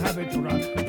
Have it run.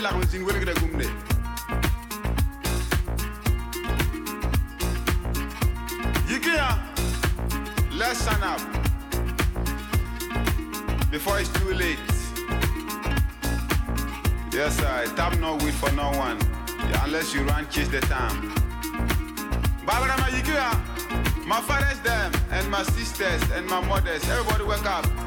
lak gumne Yikea Let's sign up Before it's too late. Yes I tap no wait for no one. Unless you run chase the time. Babarama Yikea My fathers them and my sisters and my mothers. Everybody wake up.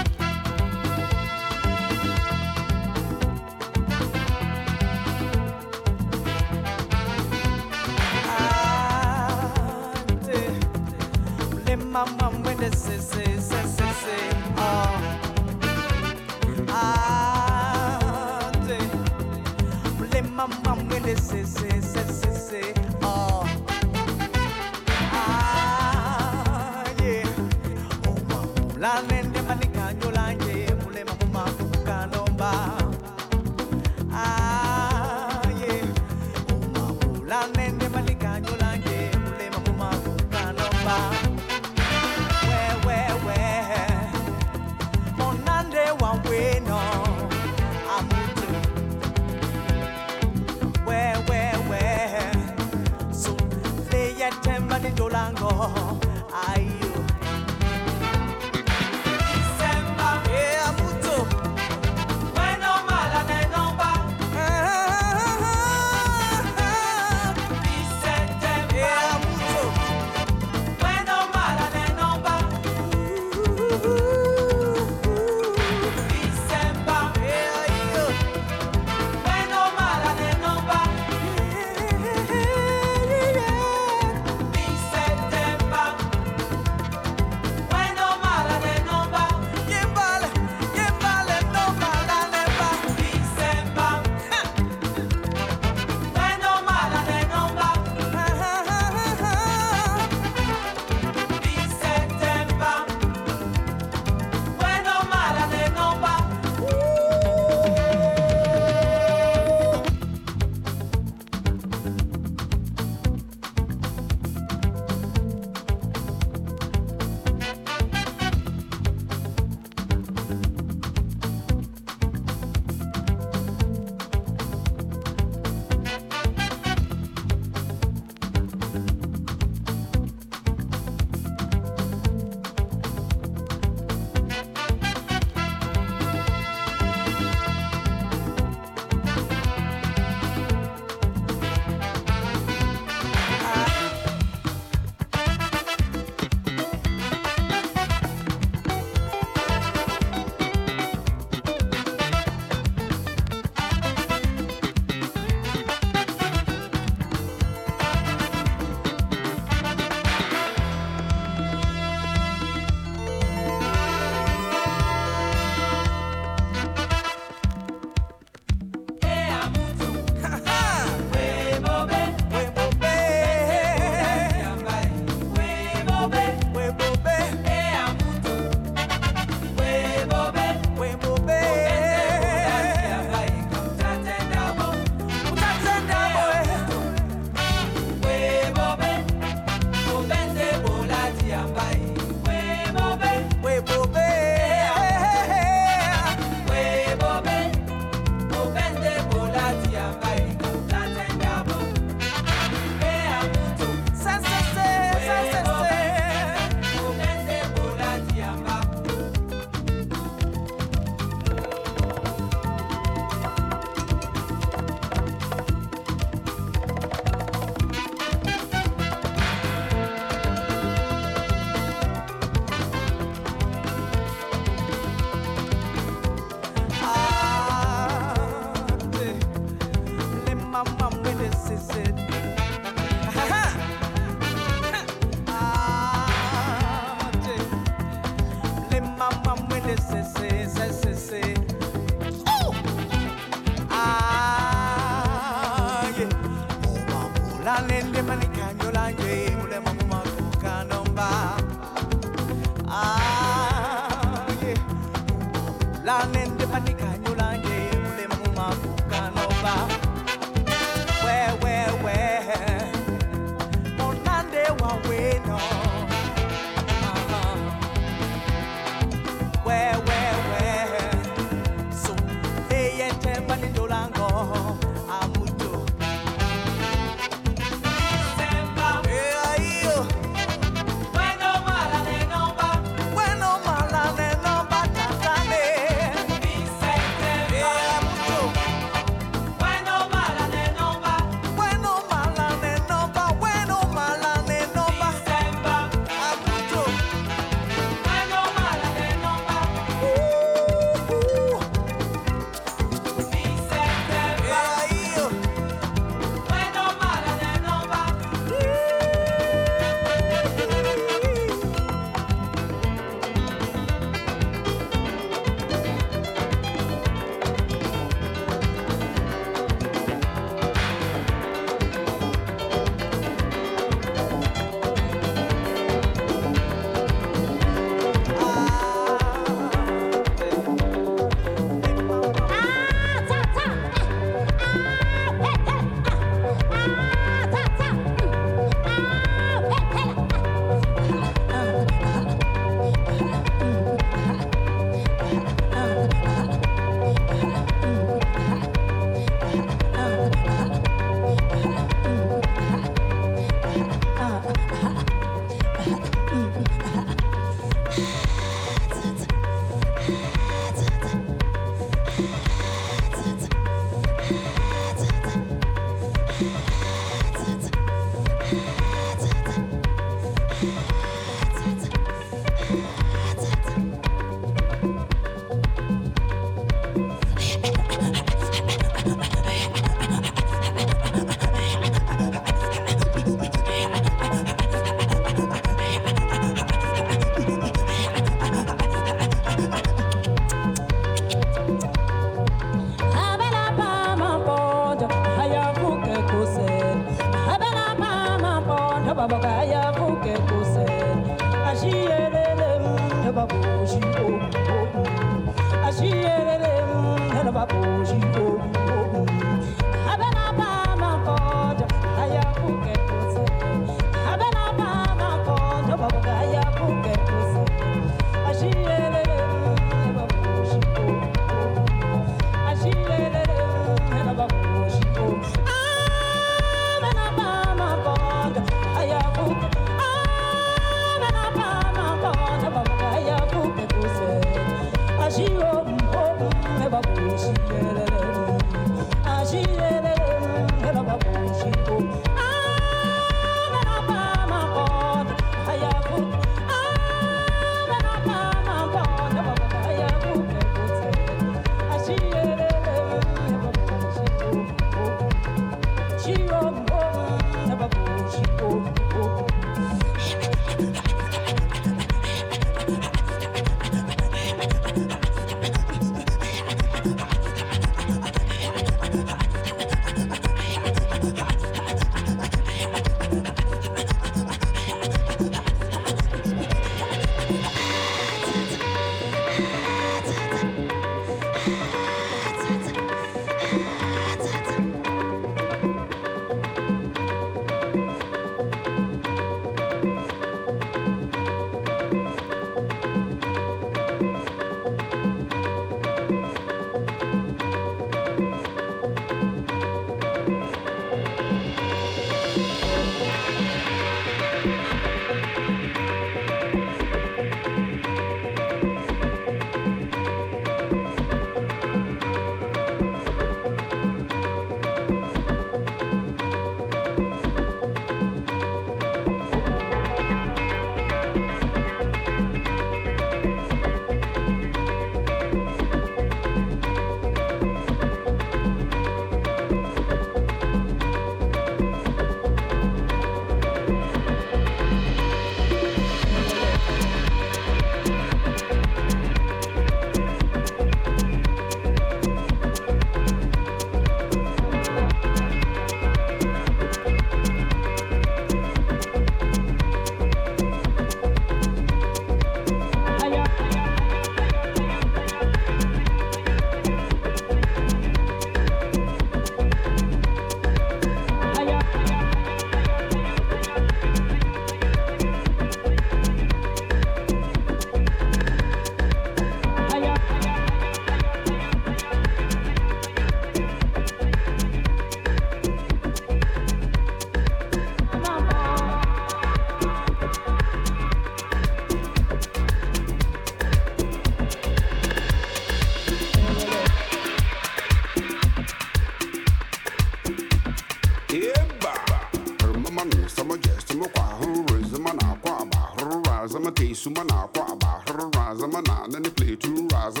gba hụrụ raza ma na nani pletu raza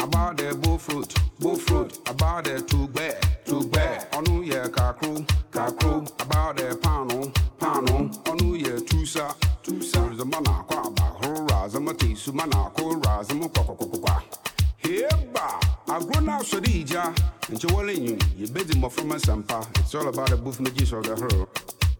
about the bofrot the tugbe tugbe the panu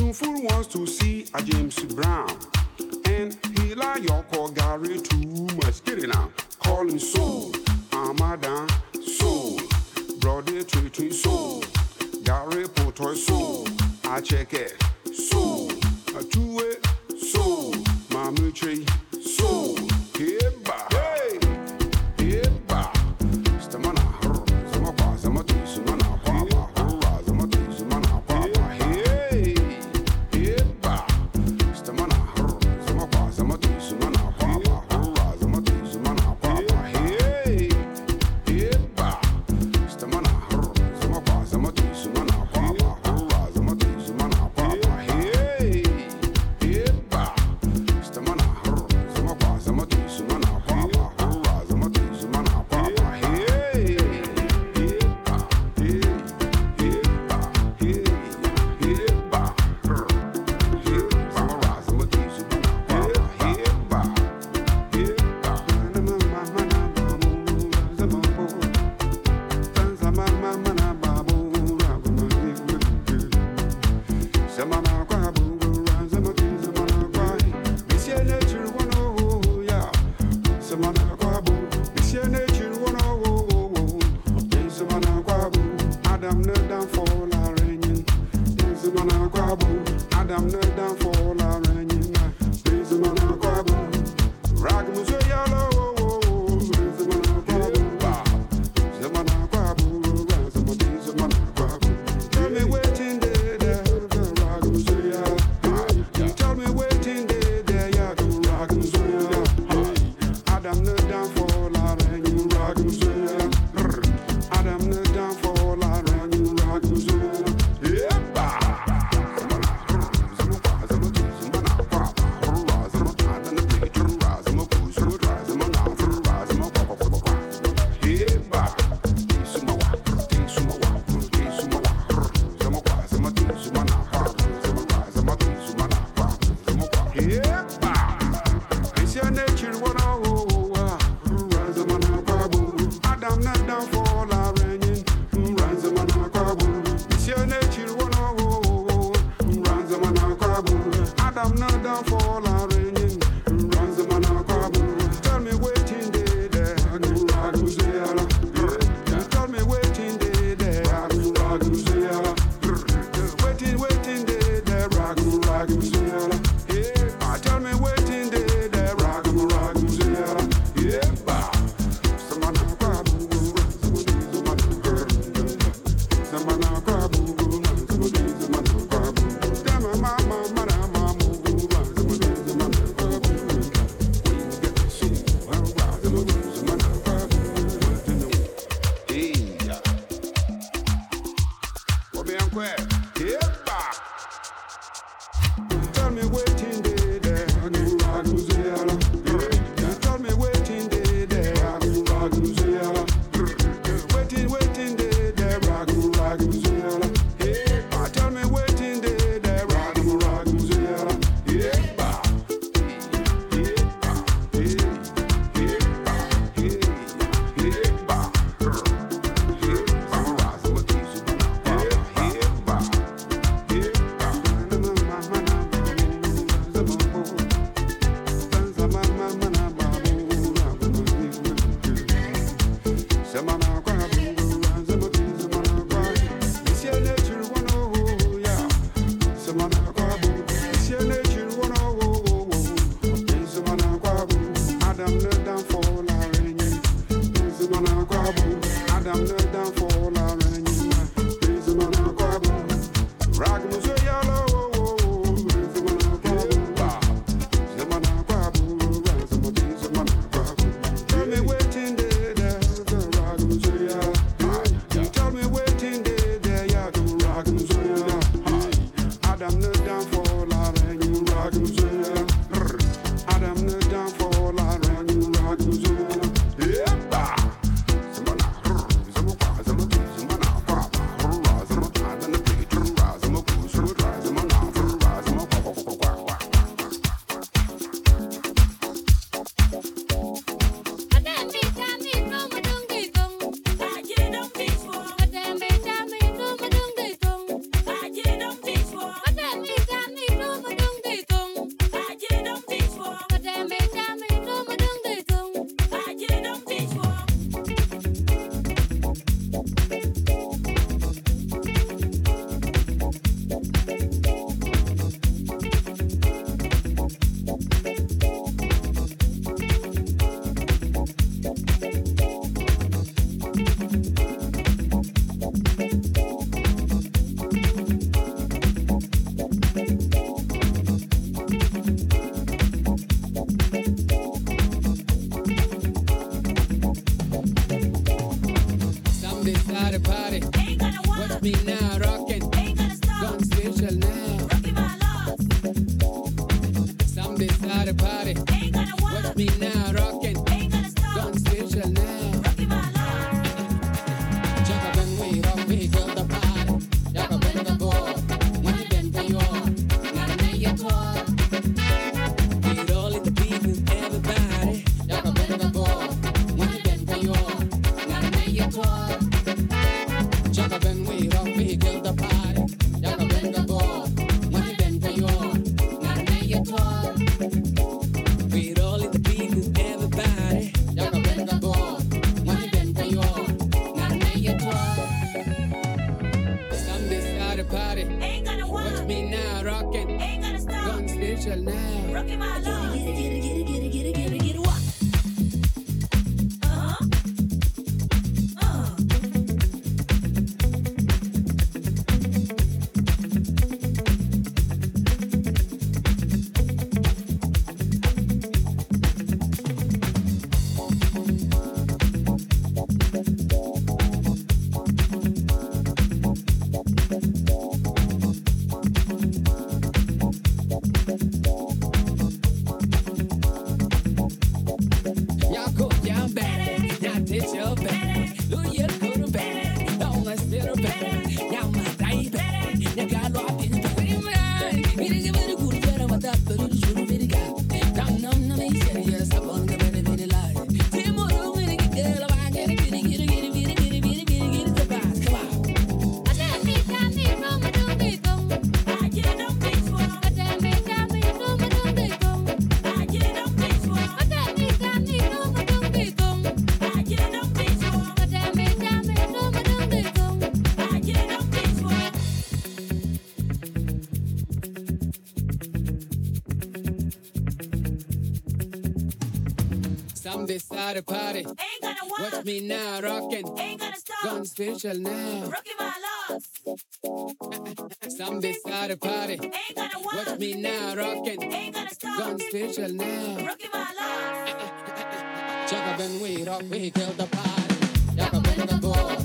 Tunful wants to see a James Brown. And he like your call Gary too much. Get it now. Call him soul. Amada soul. Brother treating soul. Gary Potter soul. I check it. Soul. A two-way soul. Mama tree. Yeah, my baby. party, party. Ain't gonna walk. Watch me now, rockin'. Ain't gonna stop. Gone spiritual now. Rockin' my locks. Somebody's got a party. Ain't gonna walk. Watch me now, rockin'. Ain't gonna stop. Gone spiritual now. Rockin' my locks. Jump up and we rock, we kill the party. Jump up the ball.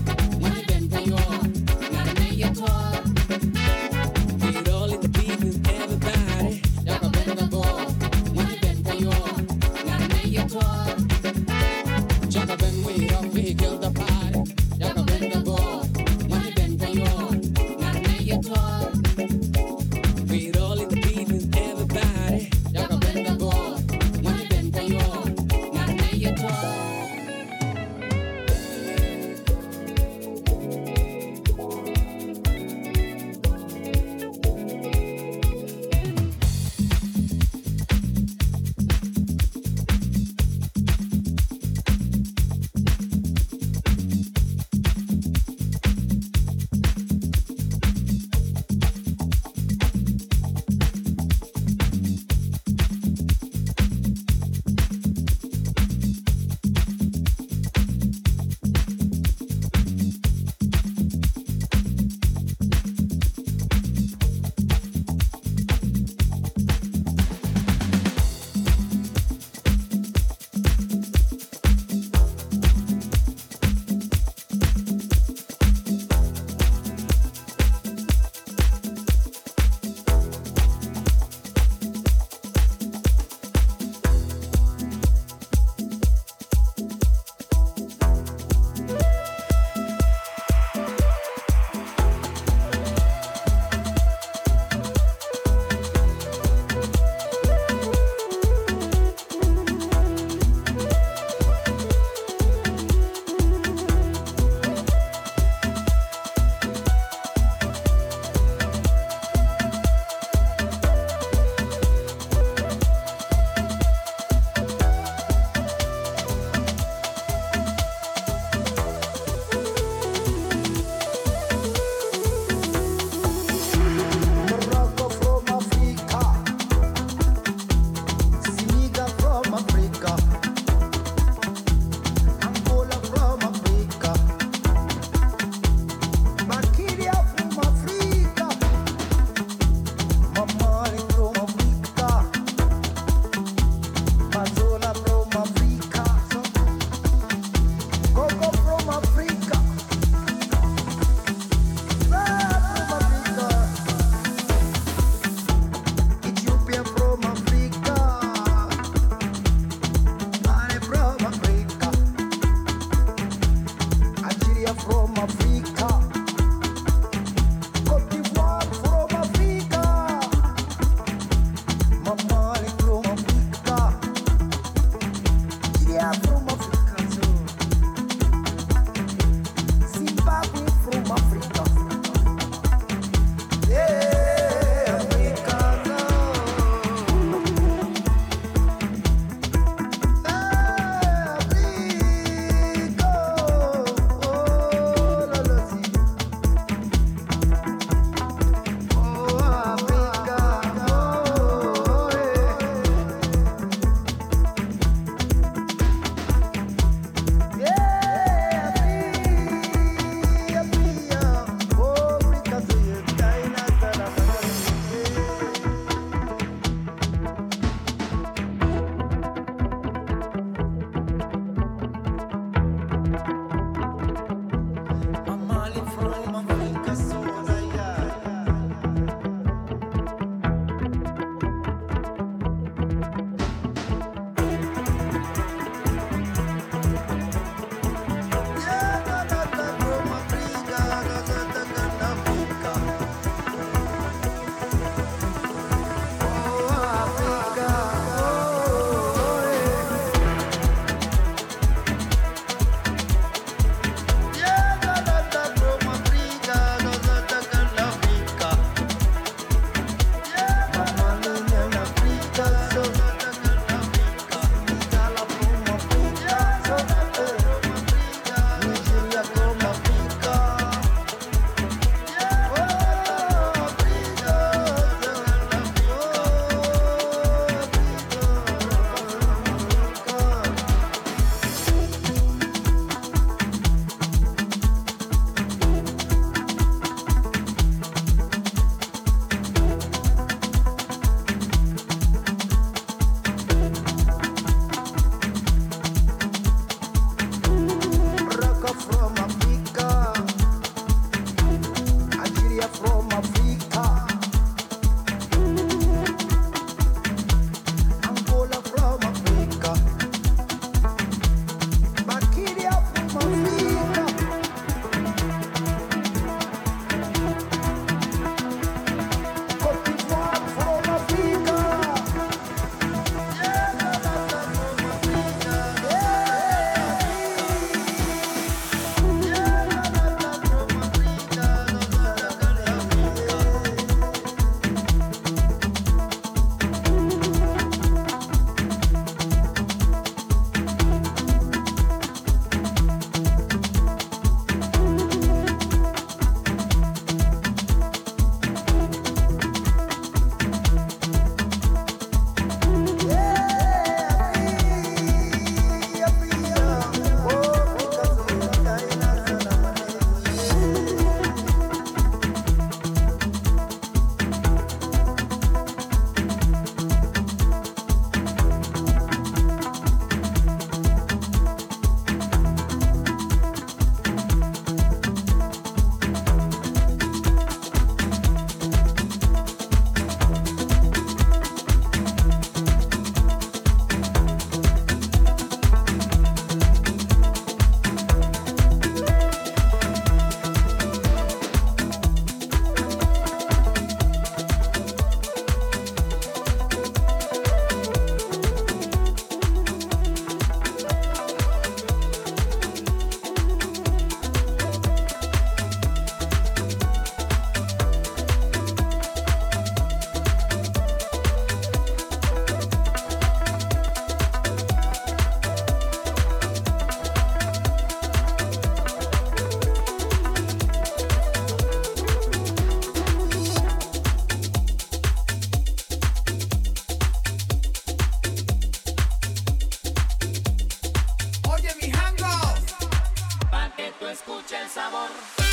escucha el sabor.